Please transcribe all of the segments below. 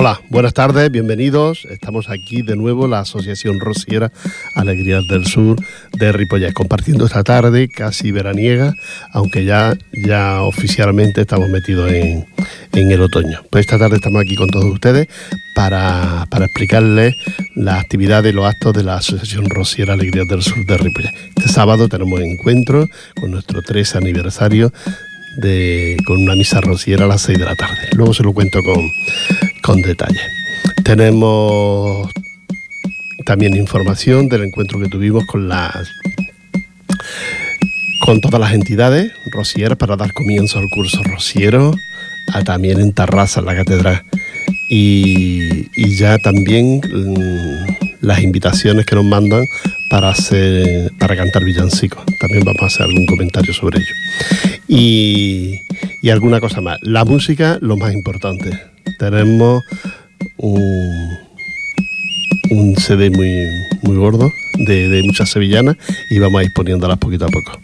Hola, buenas tardes, bienvenidos. Estamos aquí de nuevo, la Asociación Rociera Alegrías del Sur de Ripollet, compartiendo esta tarde casi veraniega, aunque ya, ya oficialmente estamos metidos en, el otoño. Pues esta tarde estamos aquí con todos ustedes para, explicarles las actividades y los actos de la Asociación Rociera Alegrías del Sur de Ripollet. Este sábado tenemos encuentro con nuestro 13 aniversario de, con una misa rociera a las 6 de la tarde. Luego se lo cuento con, con detalle. Tenemos también información del encuentro que tuvimos con las con todas las entidades rocieras para dar comienzo al curso rociero, también en Tarrasa, en la catedral. Y, ya también mm, las invitaciones que nos mandan para, hacer, para cantar villancicos. También vamos a hacer algún comentario sobre ello. Y, y alguna cosa más. La música, lo más importante. Tenemos un, un CD muy, muy gordo de, de muchas sevillanas y vamos a ir poniéndolas poquito a poco.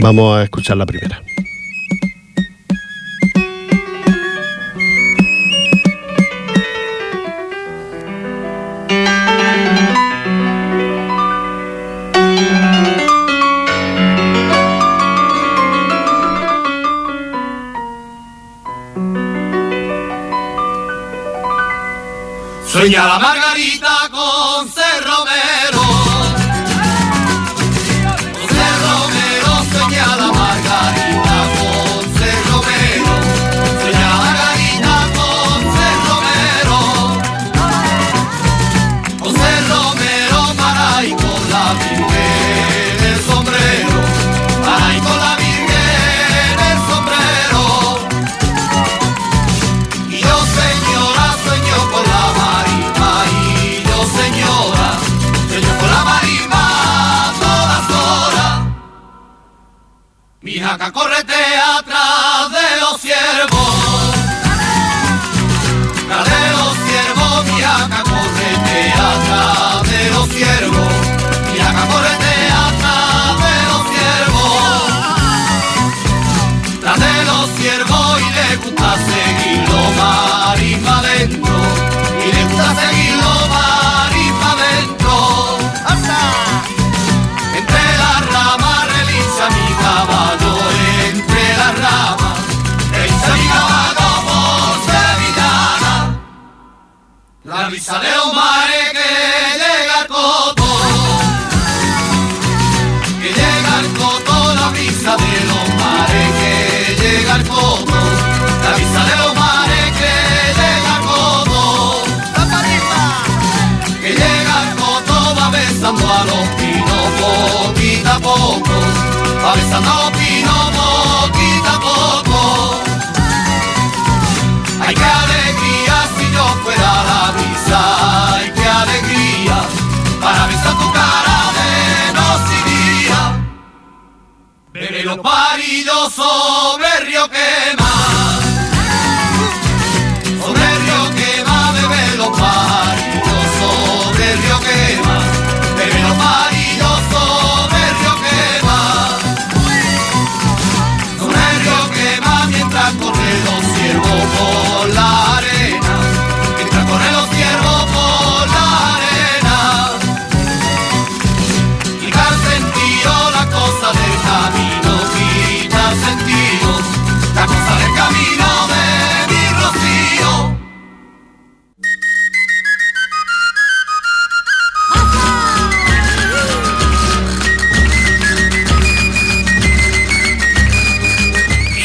Vamos a escuchar la primera. Sueña la margarita con Cerromero. Con Mi jaca correte atrás de los ciervos. De los ciervos, mi jaca correte atrás de los ciervos. Mi jaca correte atrás de los ciervos tras de los ciervos y le gusta seguirlo mar de los mares que llega al coto. Que llega el coto, la brisa de los mares, que llega el coto, la brisa de los mares, que llega el coto, que llega el coto, va besando a los pinos poquito a poco, va besando a Los parillos sobre río quema.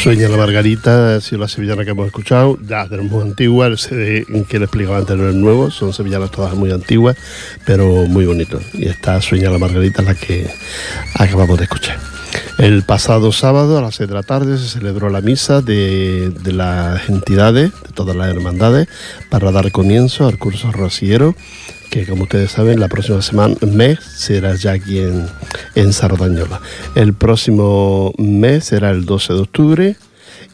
Sueña la Margarita, ha sido la sevillana que hemos escuchado, ya tenemos muy antigua, el CD que le explicaba antes no es nuevo, son sevillanas todas muy antiguas, pero muy bonitos. Y esta Sueña la Margarita es la que acabamos de escuchar. El pasado sábado a las 6 de la tarde se celebró la misa de, las entidades, de todas las hermandades, para dar comienzo al curso rociero que como ustedes saben, la próxima semana, mes será ya aquí en, en Sardañola. El próximo mes será el 12 de octubre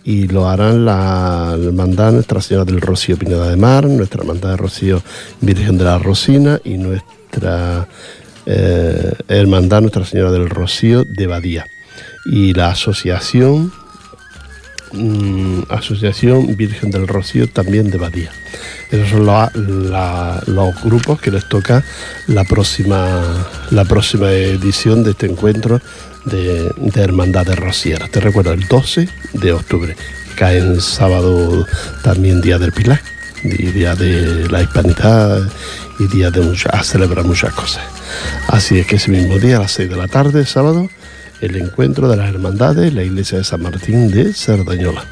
y lo harán la hermandad Nuestra Señora del Rocío Pineda de Mar, nuestra hermandad de Rocío Virgen de la Rosina y nuestra eh, hermandad Nuestra Señora del Rocío de Badía. Y la asociación mm, Asociación Virgen del Rocío, también de Badía. Esos son los grupos que les toca la próxima, la próxima edición de este encuentro de, de Hermandades Rocieras. Te recuerdo, el 12 de octubre, cae en sábado también Día del Pilar, Día de la Hispanidad y Día de muchas, a celebrar muchas cosas. Así es que ese mismo día, a las 6 de la tarde, sábado, el encuentro de las hermandades la iglesia de San Martín de Cerdañola.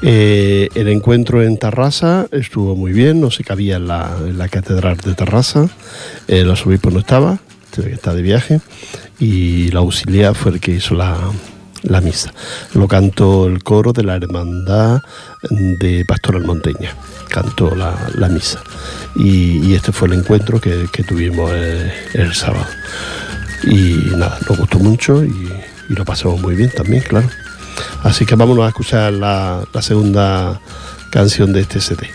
Eh, el encuentro en Tarrasa estuvo muy bien, no se cabía en la, catedral de Tarrasa, el arzobispo no estaba, que está de viaje, y la auxiliar fue el que hizo la, misa. Lo cantó el coro de la hermandad de Pastoral Monteña, cantó la, misa. Y, este fue el encuentro que, tuvimos el, el sábado. Y nada, nos gustó mucho y, lo pasamos muy bien también, claro. Así que vámonos a escuchar la, segunda canción de este CD.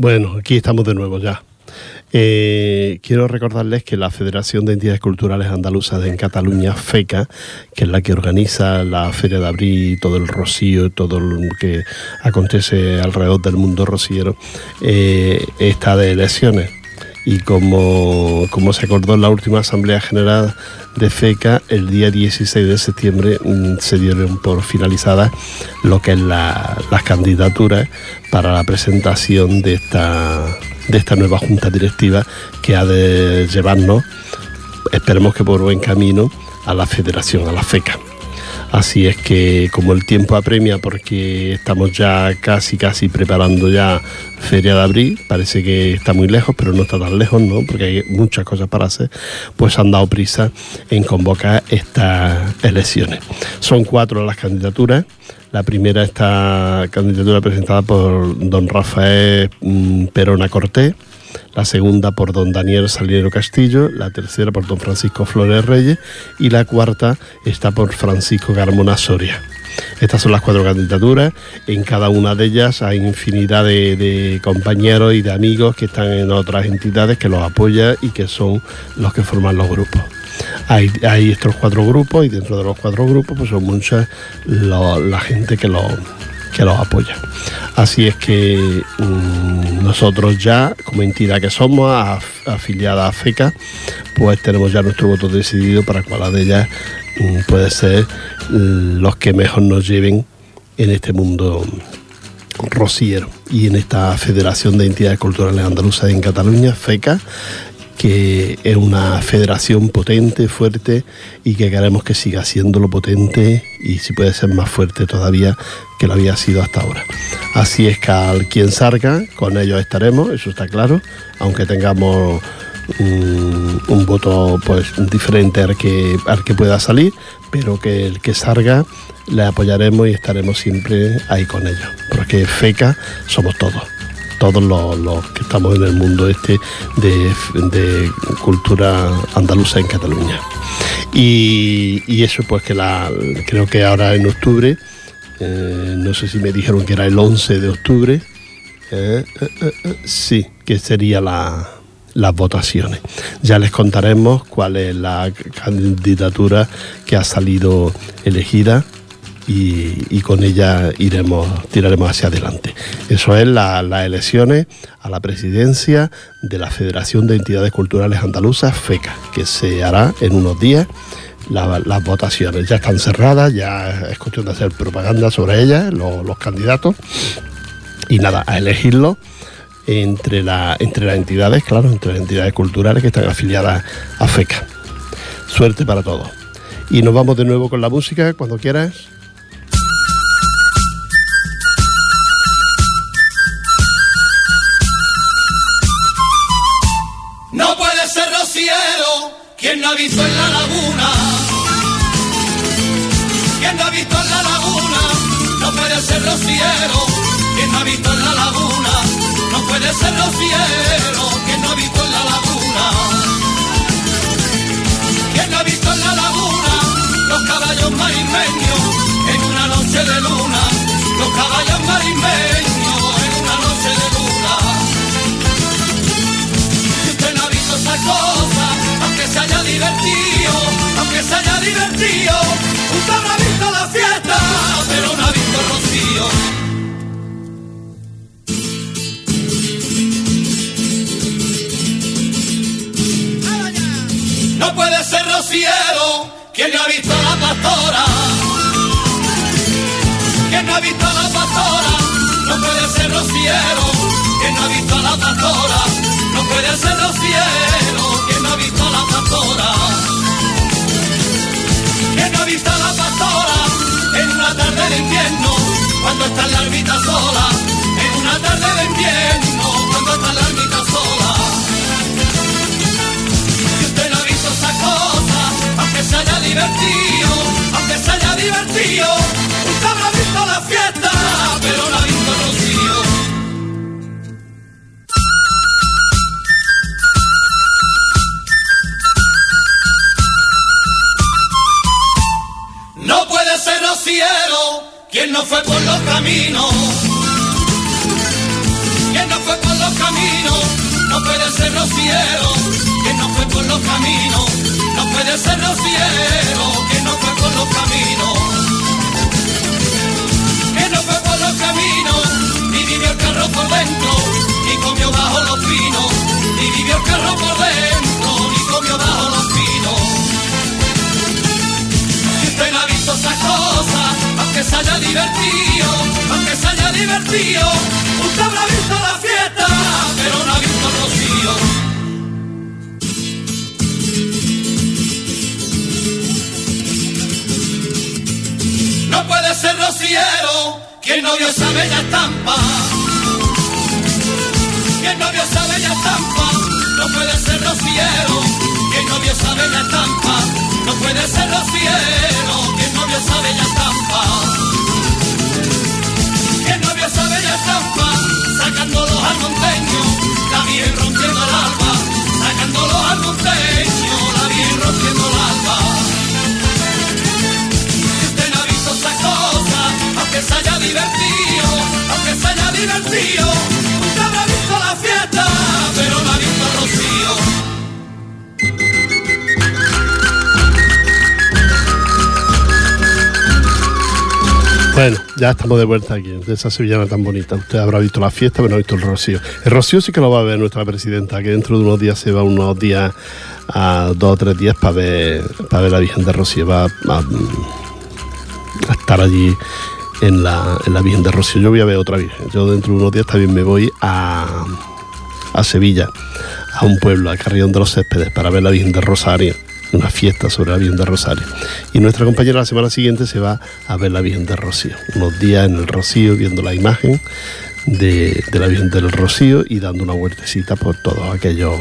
Bueno, aquí estamos de nuevo ya. Eh, quiero recordarles que la Federación de Entidades Culturales Andaluzas en Cataluña, FECA, que es la que organiza la Feria de Abril, todo el rocío, todo lo que acontece alrededor del mundo rociero, eh, está de elecciones. Y como, como se acordó en la última Asamblea General de FECA, el día 16 de septiembre mm, se dieron por finalizadas lo que es las candidaturas para la presentación de esta, de esta nueva junta directiva que ha de llevarnos, esperemos que por buen camino, a la federación, a la FECA. Así es que como el tiempo apremia porque estamos ya casi casi preparando ya Feria de Abril, parece que está muy lejos, pero no está tan lejos, ¿no? Porque hay muchas cosas para hacer, pues han dado prisa en convocar estas elecciones. Son cuatro las candidaturas. La primera esta candidatura presentada por don Rafael mm, Perona Cortés, la segunda por don Daniel Saliero Castillo, la tercera por don Francisco Flores Reyes y la cuarta está por Francisco Carmona Soria. Estas son las cuatro candidaturas. En cada una de ellas hay infinidad de, compañeros y de amigos que están en otras entidades que los apoyan y que son los que forman los grupos. Hay, estos cuatro grupos y dentro de los cuatro grupos pues son mucha la gente que los que los apoya. Así es que mm, nosotros ya, como entidad que somos, afiliada a FECA, pues tenemos ya nuestro voto decidido para cuál de ellas mm, puede ser mm, los que mejor nos lleven en este mundo rociero. Y en esta Federación de Entidades Culturales Andaluzas en Cataluña, FECA, que es una federación potente, fuerte y que queremos que siga siendo lo potente y si puede ser más fuerte todavía que lo había sido hasta ahora. Así es que al quien salga, con ellos estaremos, eso está claro, aunque tengamos un, voto pues diferente al que, al que pueda salir, pero que el que salga le apoyaremos y estaremos siempre ahí con ellos, porque FECA somos todos todos los, que estamos en el mundo este de, cultura andaluza en Cataluña. Y, eso pues que la, creo que ahora en octubre, eh, no sé si me dijeron que era el 11 de octubre, eh, eh, sí, que sería las votaciones. Ya les contaremos cuál es la candidatura que ha salido elegida y, con ella iremos, tiraremos hacia adelante. Eso es las elecciones a la presidencia de la Federación de Entidades Culturales Andaluzas, FECA, que se hará en unos días. las votaciones ya están cerradas, ya es cuestión de hacer propaganda sobre ellas, los, candidatos, y nada, a elegirlos entre, la, entre las entidades, claro, entre las entidades culturales que están afiliadas a FECA. Suerte para todos. Y nos vamos de nuevo con la música, cuando quieras. Cuando está la ermita sola? Ya estamos de vuelta aquí, de esa sevillana tan bonita. Usted habrá visto la fiesta, pero no ha visto el rocío. El rocío sí que lo va a ver nuestra presidenta, que dentro de unos días se va unos días, a dos o tres días para ver, para ver la Virgen de Rocío. Va a, estar allí en la, en la Virgen de Rocío. Yo voy a ver otra Virgen. Yo dentro de unos días también me voy a, a Sevilla, a un pueblo, a Carrión de los Céspedes, para ver la Virgen de Rosario una fiesta sobre la Virgen de Rosario. Y nuestra compañera la semana siguiente se va a ver la Virgen de Rocío. Unos días en el Rocío viendo la imagen de, de la Virgen del Rocío y dando una vueltecita por todos aquellos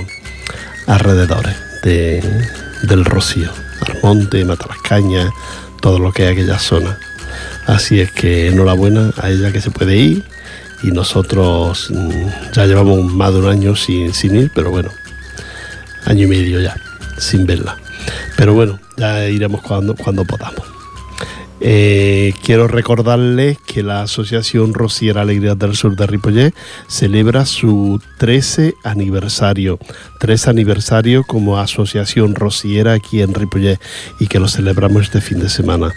alrededores de- del Rocío. Armonte, Matalascaña, todo lo que es aquella zona. Así es que enhorabuena a ella que se puede ir y nosotros mm, ya llevamos más de un año sin, sin ir, pero bueno, año y medio ya, sin verla. Pero bueno, ya iremos cuando, cuando podamos. Eh, quiero recordarles que la Asociación Rociera Alegría del Sur de Ripollet celebra su 13 aniversario. 13 aniversario como Asociación Rociera aquí en Ripollet y que lo celebramos este fin de semana.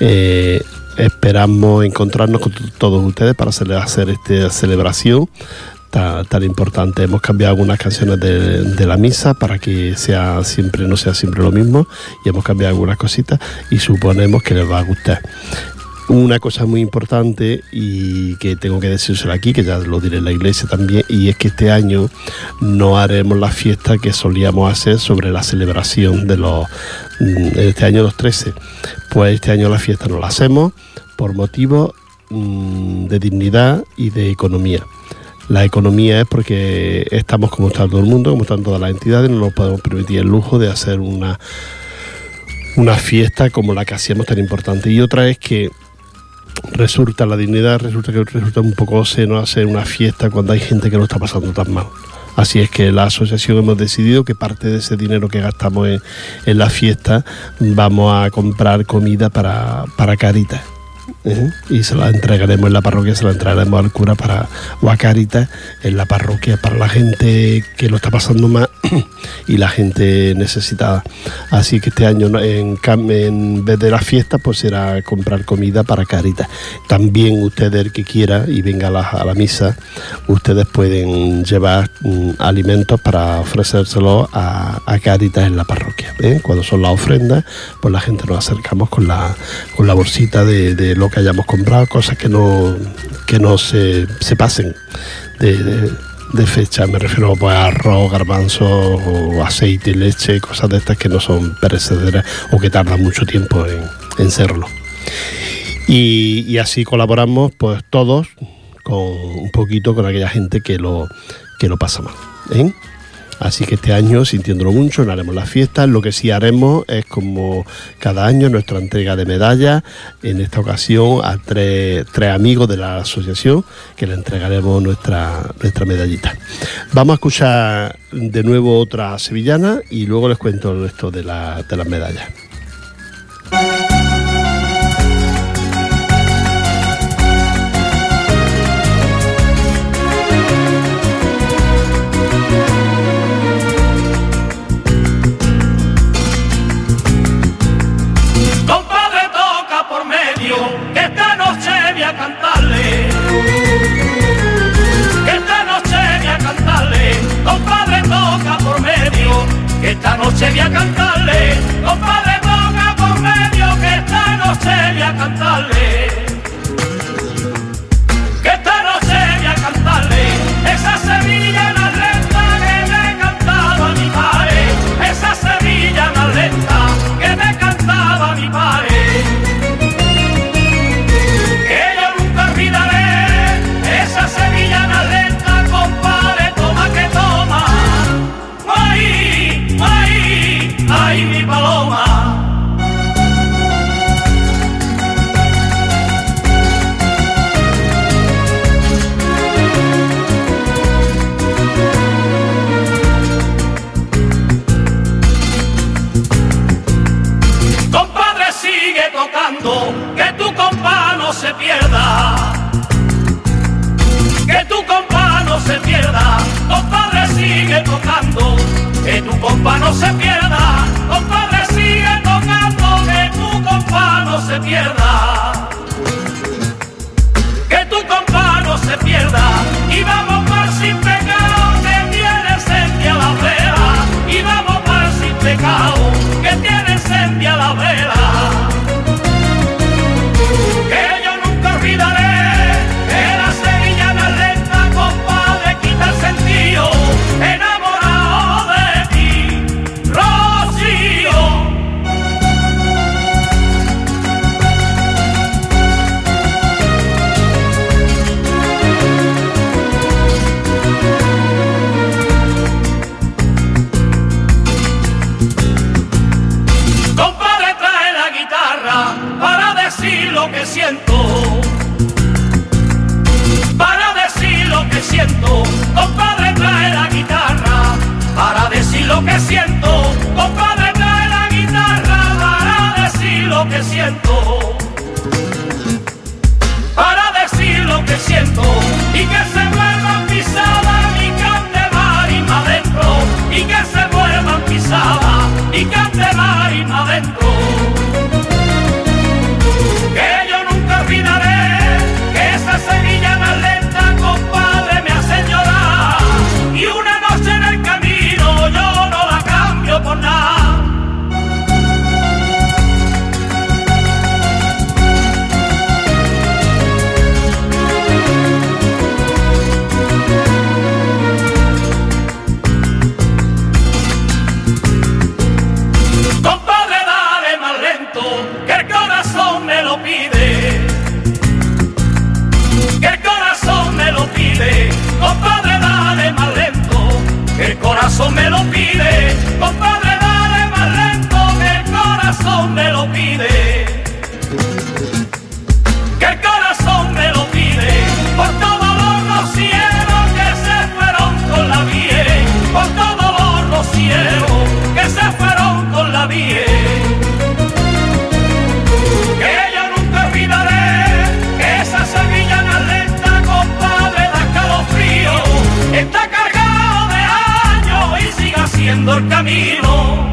Eh, esperamos encontrarnos con todos ustedes para hacer esta celebración tan, tan importante. Hemos cambiado algunas canciones de, de la misa para que sea siempre, no sea siempre lo mismo y hemos cambiado algunas cositas y suponemos que les va a gustar. Una cosa muy importante y que tengo que decírselo aquí, que ya lo diré en la iglesia también, y es que este año no haremos la fiesta que solíamos hacer sobre la celebración de los, mm, este año los 13. Pues este año la fiesta no la hacemos por motivos mm, de dignidad y de economía. La economía es porque estamos como está todo el mundo, como están todas las entidades, no nos podemos permitir el lujo de hacer una, una fiesta como la que hacíamos tan importante. Y otra es que resulta la dignidad, resulta que resulta un poco seno hacer una fiesta cuando hay gente que lo está pasando tan mal. Así es que la asociación hemos decidido que parte de ese dinero que gastamos en, en la fiesta vamos a comprar comida para, para Caritas. Y se la entregaremos en la parroquia, se la entregaremos al cura para, o a Caritas en la parroquia para la gente que lo está pasando mal y la gente necesitada. Así que este año en, vez de la fiesta pues será comprar comida para Caritas. También ustedes el que quiera y venga a la, misa, ustedes pueden llevar mm, alimentos para ofrecérselos a, a Caritas en la parroquia. ¿eh? Cuando son las ofrendas, pues la gente nos acercamos con la, con la bolsita de, de que hayamos comprado, cosas que no, que no se, se pasen de, de- fecha. Me refiero pues, a arroz, garbanzo, o aceite, leche, cosas de estas que no son perecederas o que tardan mucho tiempo en, en serlo. Y, y así colaboramos pues todos con un poquito con aquella gente que lo, que lo pasa mal. ¿eh? Así que este año, sintiéndolo mucho, no haremos las fiestas. Lo que sí haremos es, como cada año, nuestra entrega de medallas. En esta ocasión, a tres, tres amigos de la asociación que le entregaremos nuestra, nuestra medallita. Vamos a escuchar de nuevo otra sevillana y luego les cuento el resto de, la- de las medallas. Que esta noche voy a cantarle. Compadre, toca por medio, que esta noche voy a cantarle. Que siento. Para decir lo que siento. Compadre, trae la guitarra para decir lo que siento. Compadre, trae la guitarra para decir lo que siento. Para decir lo que siento y que se vuelvan pisadas y cante marima adentro y que se vuelvan pisadas y cante marima adentro. Compadre, dale más lento, que el corazón me lo pide. Que el corazón me lo pide. Por todos los rocieros que se fueron con la bien. Por todos los rocieros que se fueron con la bien. Camino.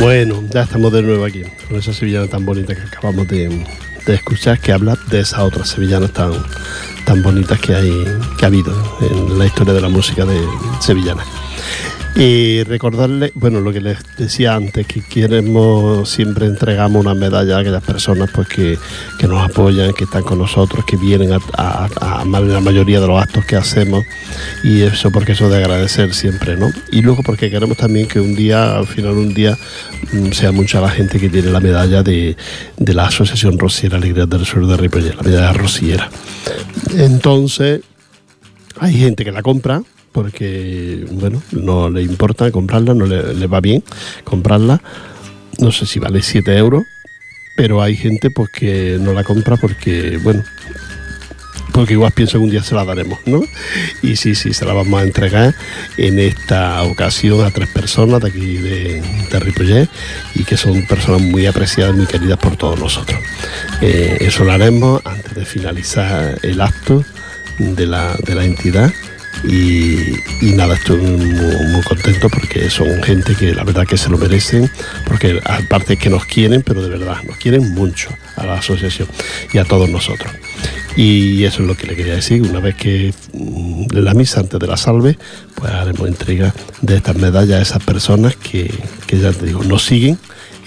Bueno, ya estamos de nuevo aquí, con esa sevillana tan bonita que acabamos de, de escuchar, que habla de esas otras sevillanas tan, tan bonitas que, hay, que ha habido en la historia de la música de sevillana. Y recordarle, bueno, lo que les decía antes, que queremos, siempre entregamos una medalla a aquellas personas pues que, nos apoyan, que están con nosotros, que vienen a, a- a la mayoría de los actos que hacemos y eso porque eso de agradecer siempre, ¿no? Y luego porque queremos también que un día, al final un día, mm, sea mucha la gente que tiene la medalla de, de la Asociación Rociera Alegría del Sur de Ripollet, la medalla rociera. Entonces, hay gente que la compra porque, bueno, no le importa comprarla, no le, va bien comprarla. No sé si vale 7 euros, pero hay gente pues que no la compra porque, bueno, porque igual pienso que un día se la daremos, ¿no? Y sí, sí, se la vamos a entregar en esta ocasión a tres personas de aquí de, de Ripollet y que son personas muy apreciadas, muy queridas por todos nosotros. Eh, eso lo haremos antes de finalizar el acto de la, de la entidad. Y, nada, estoy muy, contento porque son gente que la verdad que se lo merecen, porque aparte que nos quieren, pero de verdad, nos quieren mucho a la asociación y a todos nosotros. Y eso es lo que le quería decir. Una vez que mm, en la misa antes de la salve, pues haremos entrega de estas medallas a esas personas que, que ya te digo, nos siguen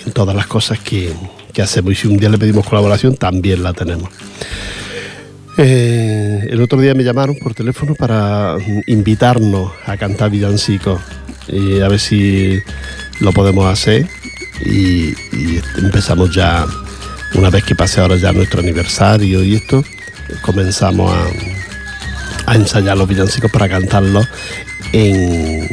en todas las cosas que, que hacemos. Y si un día le pedimos colaboración, también la tenemos. Eh, el otro día me llamaron por teléfono para invitarnos a cantar villancicos y a ver si lo podemos hacer y, empezamos ya una vez que pase ahora ya nuestro aniversario y esto comenzamos a, ensayar los villancicos para cantarlos en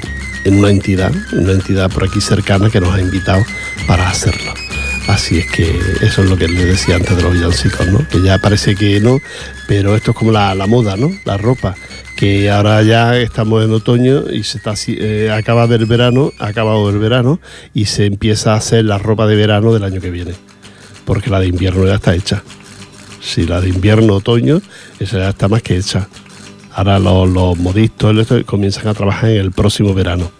una entidad, una entidad por aquí cercana que nos ha invitado para hacerlo. Así es que eso es lo que les decía antes de los villancicos, ¿no? Que ya parece que no, pero esto es como la, la moda, ¿no? La ropa, que ahora ya estamos en otoño y se está eh, acaba del verano, acabado el verano y se empieza a hacer la ropa de verano del año que viene, porque la de invierno ya está hecha. Si la de invierno, otoño, esa ya está más que hecha. Ahora los, los comienzan a trabajar en el próximo verano.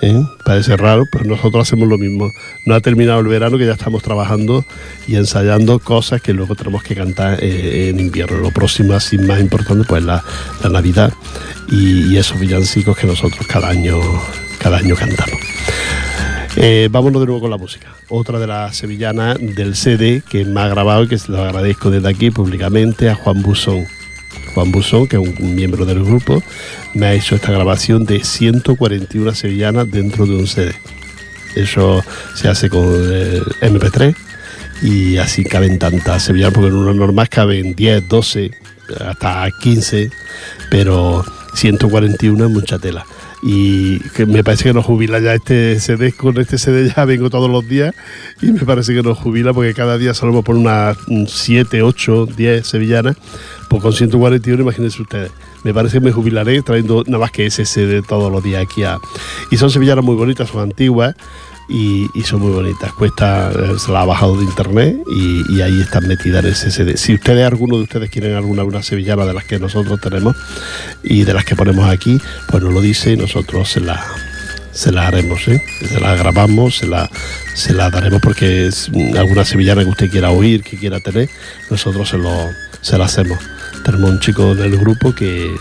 ¿Eh? Parece raro, pero nosotros hacemos lo mismo. No ha terminado el verano que ya estamos trabajando y ensayando cosas que luego tenemos que cantar eh, en invierno. Lo próximo, así más importante, pues la, Navidad y, y, esos villancicos que nosotros cada año, cada año cantamos. Eh, vámonos de nuevo con la música. Otra de las sevillanas del CD que me ha grabado y que se lo agradezco desde aquí públicamente a Juan Busón. Juan Busón, que es un miembro del grupo, me ha hecho esta grabación de 141 sevillanas dentro de un CD. Eso se hace con el MP3 y así caben tantas sevillanas, porque en una normal caben 10, 12, hasta 15, pero 141 es mucha tela y que me parece que nos jubila ya este CD, con este CD ya vengo todos los días y me parece que nos jubila porque cada día salimos por unas 7, 8, 10 sevillanas, pues con 141 imagínense ustedes. Me parece que me jubilaré trayendo nada más que ese CD todos los días aquí. Y son sevillanas muy bonitas, son antiguas, y, son muy bonitas. Cuesta, se la ha bajado de internet y, ahí están metidas en ese CD. Si ustedes, alguno de ustedes quieren alguna una sevillana de las que nosotros tenemos y de las que ponemos aquí, pues nos lo dice y nosotros se la se la haremos, ¿eh? se la grabamos, se la, se la daremos porque es alguna sevillana que usted quiera oír, que quiera tener, nosotros se, lo, se la hacemos. Tenemos un chico del grupo que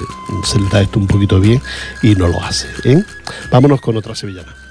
se le da esto un poquito bien y no lo hace. ¿eh? Vámonos con otra sevillana.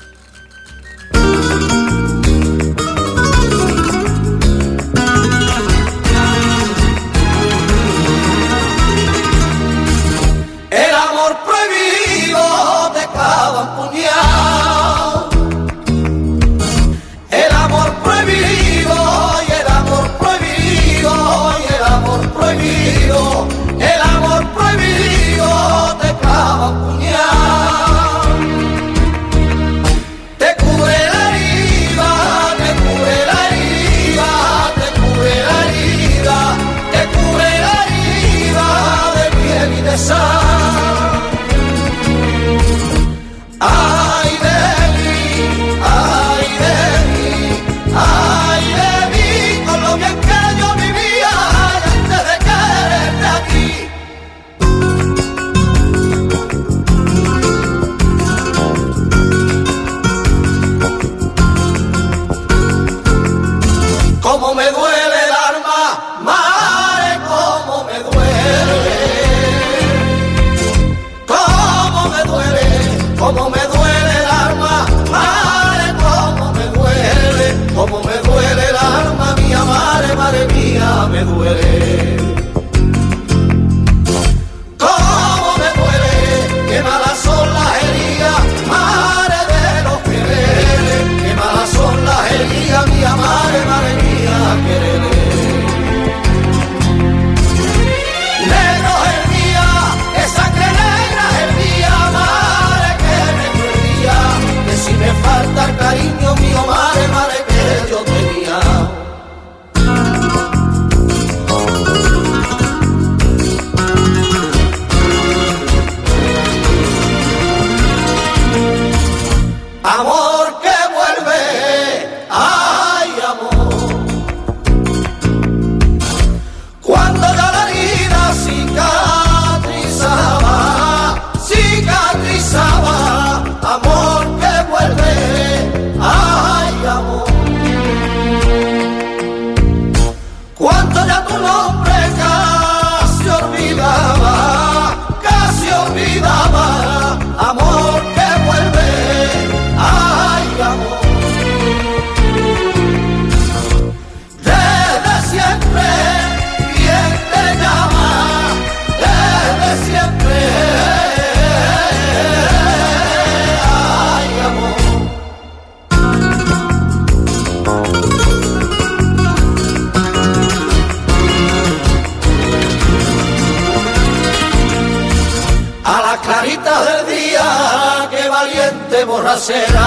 Borracera.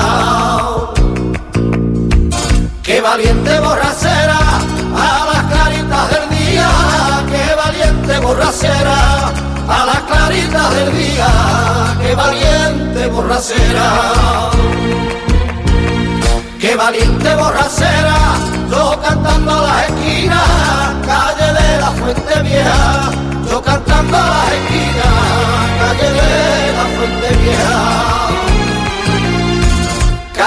Qué valiente borracera a las claritas del día. Qué valiente borracera a las claritas del día. Qué valiente borracera. Qué valiente borracera, yo cantando a las esquinas, calle de la Fuente Vieja, yo cantando a las esquinas, calle de la Fuente Vieja.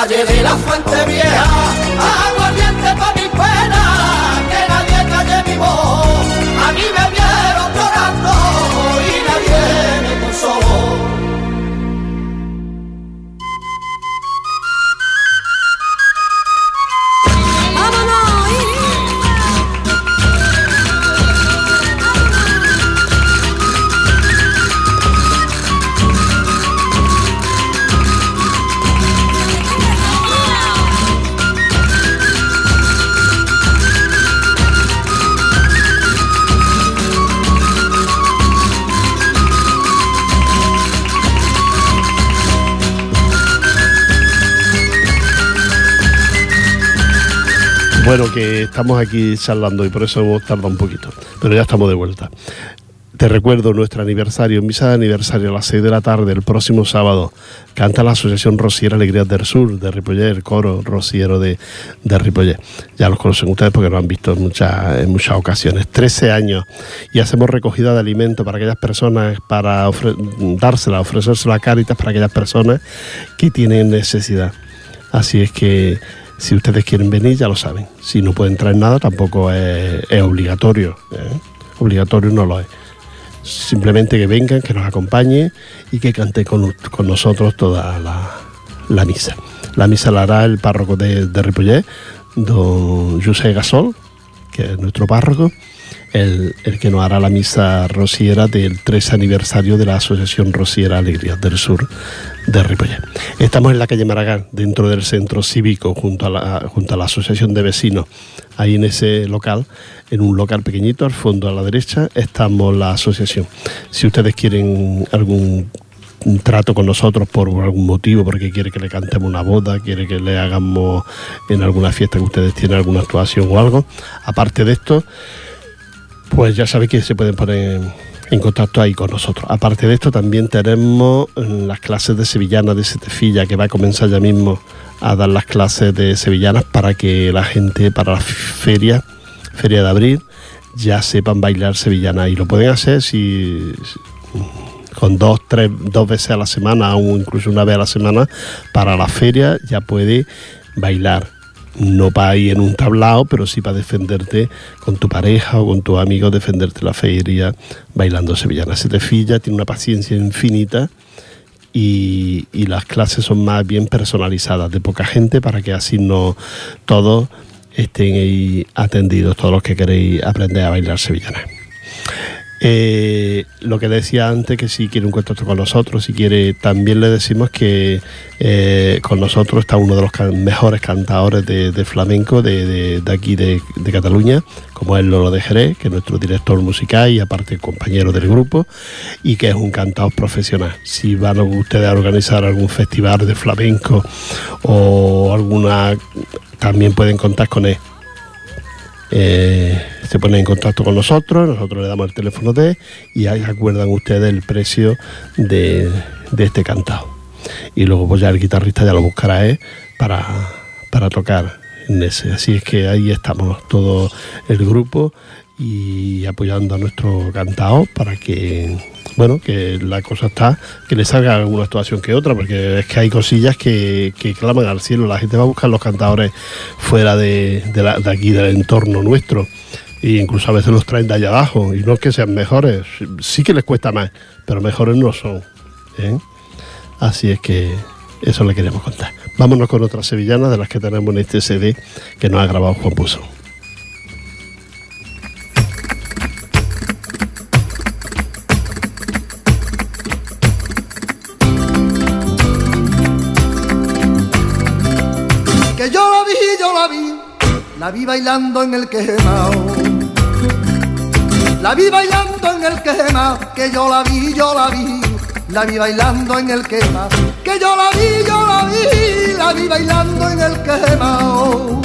Calle de la Fuente Vieja, aguardiente para mi pena, que nadie calle mi voz, a mí me vieron llorando y nadie me consoló. Bueno, que estamos aquí charlando y por eso hemos tardado un poquito, pero ya estamos de vuelta. Te recuerdo nuestro aniversario, misa de aniversario a las 6 de la tarde, el próximo sábado. Canta la Asociación Rociera Alegrías del Sur de Ripollet, el coro rociero de, de Ripollet. Ya los conocen ustedes porque lo han visto en, muchas muchas ocasiones. 13 años y hacemos recogida de alimentos para aquellas personas, para ofre dársela, ofrecérsela a Cáritas para aquellas personas que tienen necesidad. Así es que si ustedes quieren venir, ya lo saben. Si no pueden traer nada, tampoco es, obligatorio. ¿eh? Obligatorio no lo es. Simplemente que vengan, que nos acompañen y que cante con, con nosotros toda la, la, misa. La misa la hará el párroco de, de Ripollet, don José Gasol, que es nuestro párroco, el, el, que nos hará la misa rociera del 3 aniversario de la Asociación Rociera Alegrías del Sur de Ripollet. Estamos en la calle Maragán, dentro del centro cívico, junto a la, junto a la Asociación de Vecinos. Ahí en ese local, en un local pequeñito, al fondo a la derecha, estamos la asociación. Si ustedes quieren algún trato con nosotros por algún motivo, porque quiere que le cantemos una boda, quiere que le hagamos en alguna fiesta que ustedes tienen alguna actuación o algo. Aparte de esto, pues ya sabéis que se pueden poner en contacto ahí con nosotros. Aparte de esto, también tenemos las clases de sevillana de Setefilla, que va a comenzar ya mismo a dar las clases de sevillanas para que la gente, para la feria, feria de abril, ya sepan bailar sevillana. Y lo pueden hacer si con dos, tres, dos veces a la semana o incluso una vez a la semana para la feria ya puede bailar no para ir en un tablao, pero sí para defenderte con tu pareja o con tu amigo, defenderte la feria bailando sevillana. Se te filla, tiene una paciencia infinita y, y, las clases son más bien personalizadas, de poca gente, para que así no todos estén ahí atendidos, todos los que queréis aprender a bailar sevillana. Eh, lo que decía antes, que si quiere un contacto con nosotros, si quiere, también le decimos que eh, con nosotros está uno de los mejores cantadores de, flamenco de aquí de, Cataluña, como es Lolo de Jerez, que es nuestro director musical y aparte compañero del grupo, y que es un cantador profesional. Si van ustedes a organizar algún festival de flamenco o alguna, también pueden contar con él. Eh, se ponen en contacto con nosotros, nosotros le damos el teléfono de y ahí acuerdan ustedes el precio de, de, este cantado. Y luego pues ya el guitarrista ya lo buscará ¿eh? para, para tocar en ese. Así es que ahí estamos todo el grupo y apoyando a nuestro cantado para que bueno, que la cosa está, que le salga alguna actuación que otra, porque es que hay cosillas que, que claman al cielo. La gente va a buscar los cantadores fuera de, de, la, aquí, del entorno nuestro. E incluso a veces los traen de allá abajo. Y no es que sean mejores, sí que les cuesta más, pero mejores no son. ¿eh? Así es que eso le queremos contar. Vámonos con otras sevillanas de las que tenemos en este CD que nos ha grabado Juan Puso. En el quemao. La vi bailando en el quemao, que yo la vi, yo la vi. la vi bailando en el quema, que yo la vi, yo la vi, la vi bailando en el quema. oh.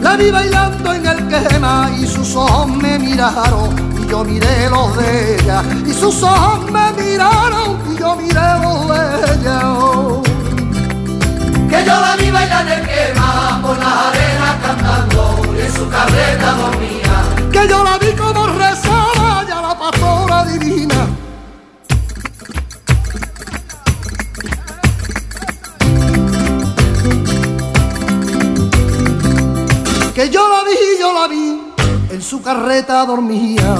La vi bailando en el quema y sus ojos me miraron y yo miré los de ella. Y sus ojos me miraron y yo miré los de ella. Que yo la vi bailar en quema por las arenas cantando en su carreta dormía. Que yo la vi como rezaba ya la pastora divina. Que yo la vi, yo la vi, en su carreta dormía.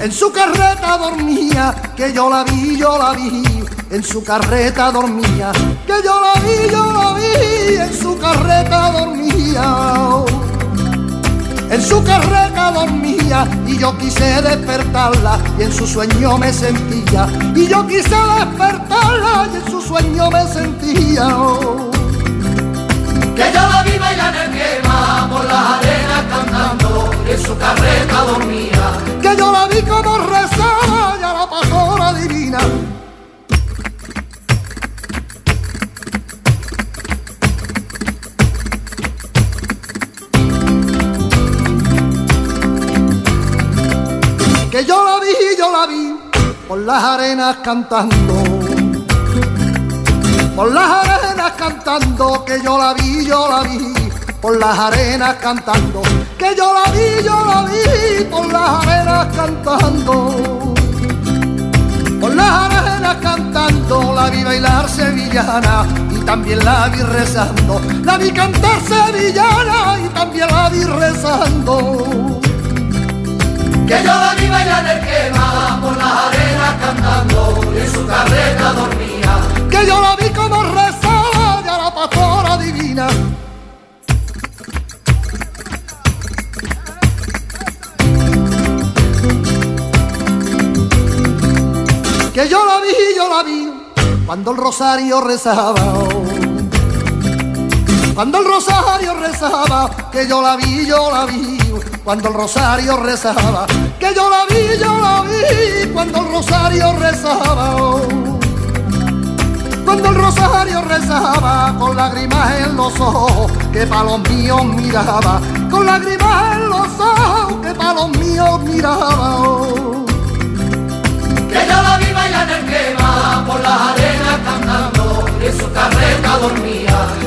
En su carreta dormía, que yo la vi, yo la vi, en su carreta dormía. Que yo la vi, yo la vi, en su carreta dormía en su carreta dormía y yo quise despertarla y en su sueño me sentía y yo quise despertarla y en su sueño me sentía. Que yo la vi bailar en quema por las arenas cantando en su carreta dormía. Las arenas cantando. Por las arenas cantando, que yo la vi, yo la vi, por las arenas cantando, que yo la vi, yo la vi, por las arenas cantando. Por las arenas cantando, la vi bailar sevillana y también la vi rezando. La vi cantar sevillana y también la vi rezando. Que yo la vi bailar el quema por las arenas cantando y en su carreta dormía. que yo la vi como rezaba ya la pastora divina. Que yo la vi, yo la vi, cuando el rosario rezaba. Cuando el rosario rezaba, que yo la vi, yo la vi, cuando el rosario rezaba, que yo la vi, yo la vi, cuando el rosario rezaba. oh. Cuando el rosario rezaba con lágrimas en los ojos que pa' los míos miraba, con lágrimas en los ojos que pa' los míos miraba. oh. Que yo la vi bailar en quema por las arenas cantando en su carreta dormía.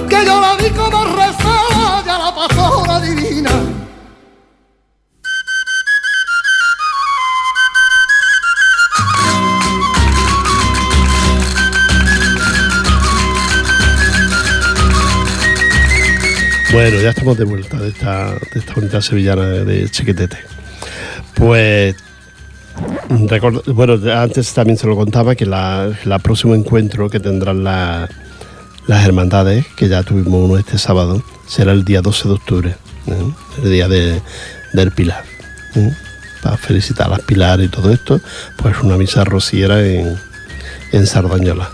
Bueno, ya estamos de vuelta de esta, de esta bonita sevillana de, Chiquetete. Pues, bueno, antes también se lo contaba que la, próximo encuentro que tendrán la- las hermandades, que ya tuvimos uno este sábado, será el día 12 de octubre, ¿eh? el día de- del Pilar. ¿eh? Para felicitar a las Pilar y todo esto, pues una misa rociera en, en Sardañola.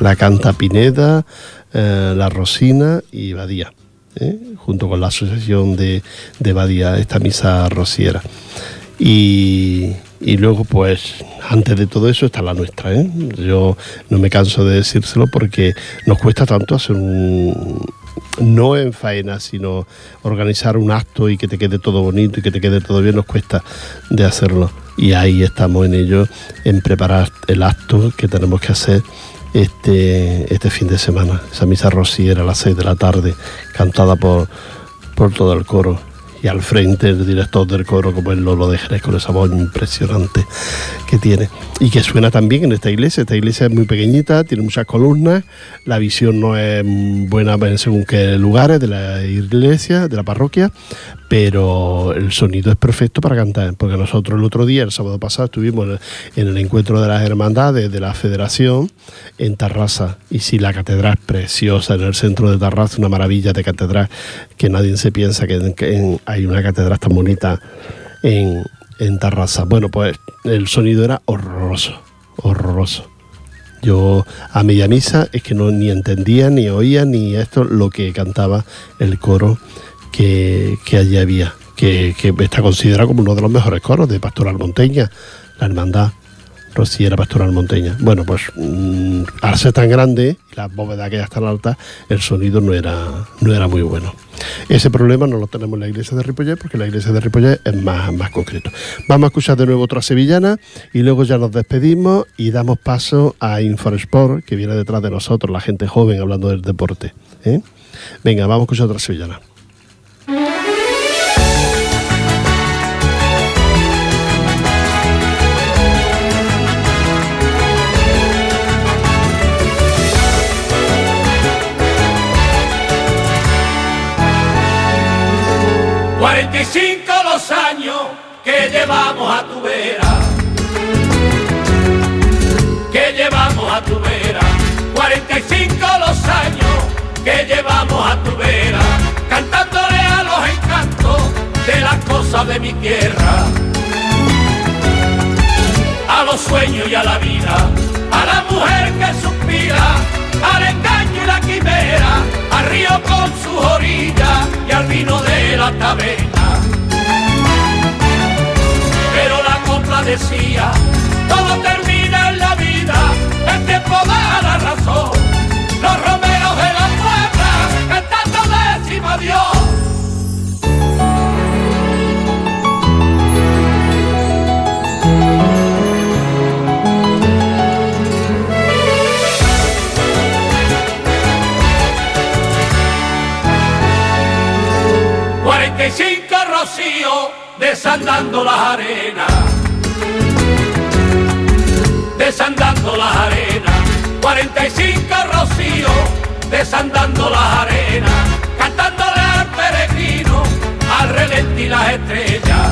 La canta Pineda, eh, La Rosina y Badía, ¿eh? junto con la asociación de, de Badía, esta misa rociera. Y, y luego, pues, antes de todo eso está la nuestra. ¿eh? Yo no me canso de decírselo porque nos cuesta tanto hacer un, no en faena, sino organizar un acto y que te quede todo bonito y que te quede todo bien, nos cuesta de hacerlo. Y ahí estamos en ello, en preparar el acto que tenemos que hacer este, este fin de semana. Esa misa rociera a las 6 de la tarde, cantada por, por todo el coro. Y al frente el director del coro, como es Lolo de Jerez, con esa voz impresionante que tiene. Y que suena también en esta iglesia. Esta iglesia es muy pequeñita, tiene muchas columnas, la visión no es buena en según qué lugares de la iglesia, de la parroquia, pero el sonido es perfecto para cantar. Porque nosotros el otro día, el sábado pasado, estuvimos en el, en el encuentro de las hermandades de la federación en Tarrasa. Y sí, la catedral es preciosa en el centro de Tarrasa, una maravilla de catedral que nadie se piensa que, hay una catedral tan bonita en, en Tarrasa. Bueno, pues el sonido era horroroso, horroroso. Yo a media misa es que no ni entendía, ni oía, ni esto lo que cantaba el coro que, allí había, que, está considerado como uno de los mejores coros de Pastoral Monteña, la hermandad rociera pastoral monteña. Bueno, pues mm, al ser tan grande las bóvedas que ya están altas, el sonido no era, no era muy bueno. Ese problema no lo tenemos en la iglesia de Ripollet, porque la iglesia de Ripollet es más, más concreto. Vamos a escuchar de nuevo otra sevillana y luego ya nos despedimos y damos paso a Infosport, que viene detrás de nosotros, la gente joven hablando del deporte. ¿eh? Venga, vamos a escuchar otra sevillana. Cuarenta y cinco los años que llevamos a tu vera, que llevamos a tu vera, 45 los años que llevamos a tu vera, de mi tierra, a los sueños y a la vida, a la mujer que suspira, al engaño y la quimera, al río con sus orillas y al vino de la taberna. Pero la copla decía, todo termina en la vida, el tiempo da la razón. Los romeros de la puebla cantando décimo Dios. Y cinco rocío desandando las arenas, desandando las arenas, 45 rocío desandando las arenas, cantándole al peregrino, al relente y las estrellas,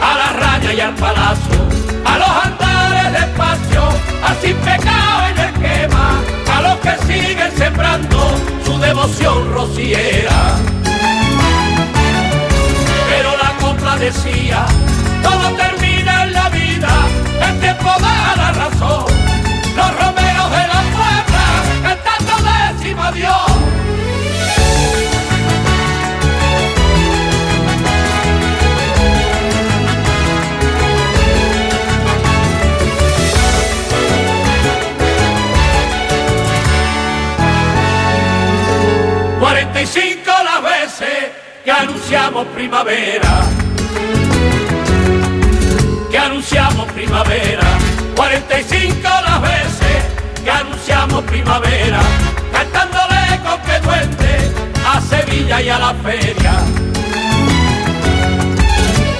a la raya y al palacio, a los andares despacio, a sin pecado en el quema, a los que siguen su devoción rociera. Pero la copla decía, termina 25 las veces que anunciamos primavera. Que anunciamos primavera. 45 las veces que anunciamos primavera. Cantándole con que duende a Sevilla y a la feria.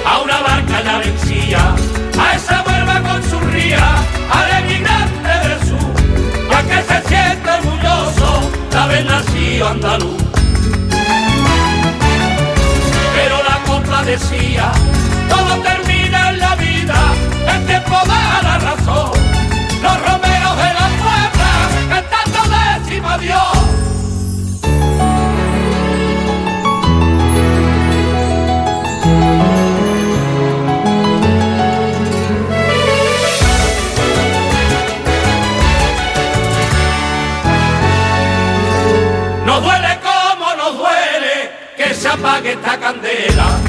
A una barca ya vencía, a esa vuelva con su ría, al emigrante del sur, a que se siente orgulloso de haber nacido andaluz. Decía, todo termina en la vida, el tiempo da la razón. Los romeros de la puebla cantando décimo Dios. Apague esta candela.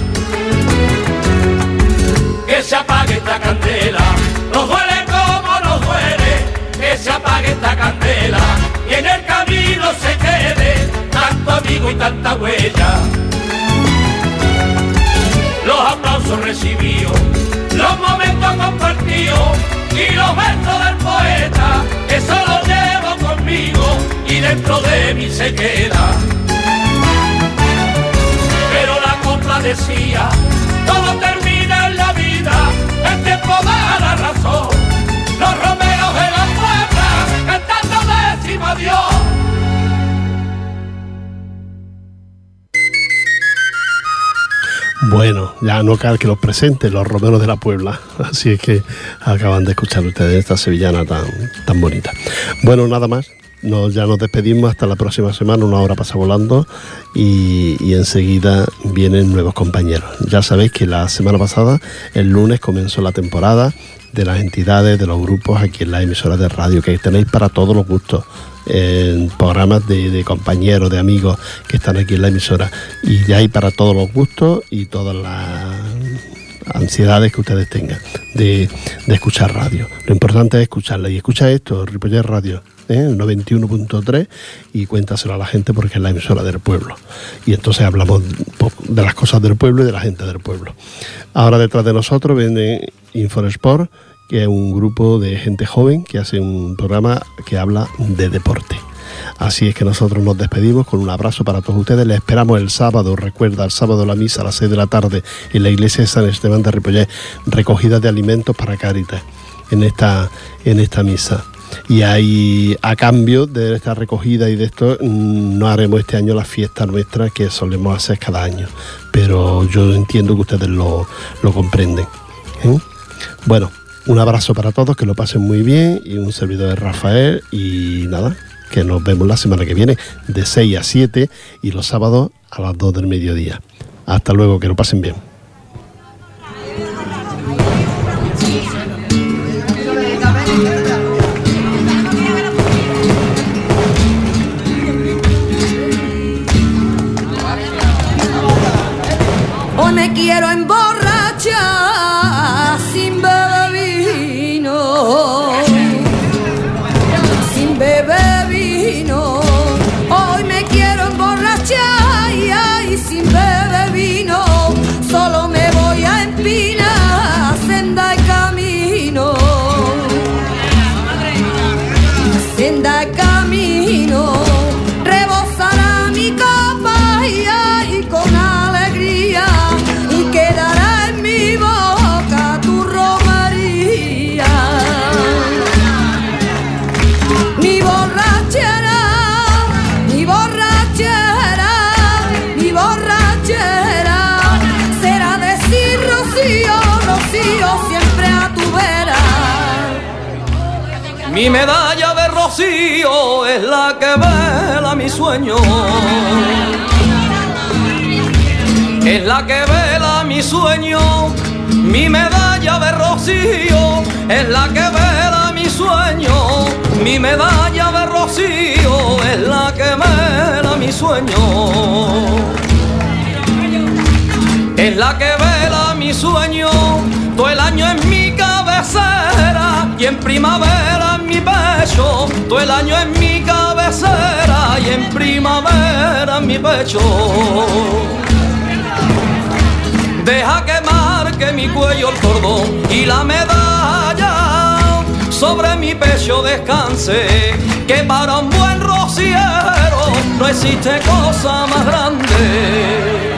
Y tanta huella. Los aplausos recibidos, los momentos compartidos y los versos del poeta, eso lo llevo conmigo y dentro de mí se queda pero la copla decía, todo termina en la vida, el tiempo da la razón. Los romeros de la puebla cantando décimo Dios. Bueno, ya no cabe que los presenten los romeros de la Puebla. Así es que acaban de escuchar ustedes esta sevillana tan, tan bonita. Bueno, nada más. Nos, ya nos despedimos hasta la próxima semana, una hora pasa volando y, y enseguida vienen nuevos compañeros. Ya sabéis que la semana pasada, el lunes, comenzó la temporada de las entidades, de los grupos aquí en la emisora de radio, que tenéis para todos los gustos en programas de, compañeros, de amigos que están aquí en la emisora. Y ya hay para todos los gustos y todas las ansiedades que ustedes tengan de, de escuchar radio. Lo importante es escucharla y escucha esto, Ripollet Radio. ¿Eh? el 91.3 y cuéntaselo a la gente porque es la emisora del pueblo. Y entonces hablamos de las cosas del pueblo y de la gente del pueblo. Ahora detrás de nosotros viene Infosport, que es un grupo de gente joven que hace un programa que habla de deporte. Así es que nosotros nos despedimos con un abrazo para todos ustedes. Les esperamos el sábado, recuerda, el sábado la misa a las 6 de la tarde en la iglesia de San Esteban de Ripollet, recogida de alimentos para Caritas en esta, en esta misa. Y ahí, a cambio de esta recogida y de esto, mm, no haremos este año la fiesta nuestra que solemos hacer cada año. Pero yo entiendo que ustedes lo, lo comprenden. ¿eh? Bueno, un abrazo para todos, que lo pasen muy bien y un servidor de Rafael y nada, que nos vemos la semana que viene de 6 a 7 y los sábados a las 2 del mediodía. Hasta luego, que lo pasen bien. Quiero emborrachar Mi medalla de rocío es la que vela mi sueño. Es la que vela mi sueño. Mi medalla de rocío es la que vela mi sueño. Mi medalla de rocío es la que vela mi sueño es la que vela mi sueño, todo el año en mi y en primavera en mi pecho, todo el año en mi cabecera y en primavera en mi pecho. Deja que marque mi cuello el cordón y la medalla sobre mi pecho descanse, que para un buen rociero no existe cosa más grande.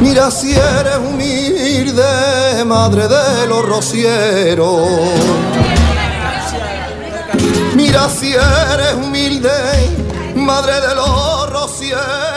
Mira si eres humilde, madre de los rocieros. Mira si eres humilde, madre de los rocieros.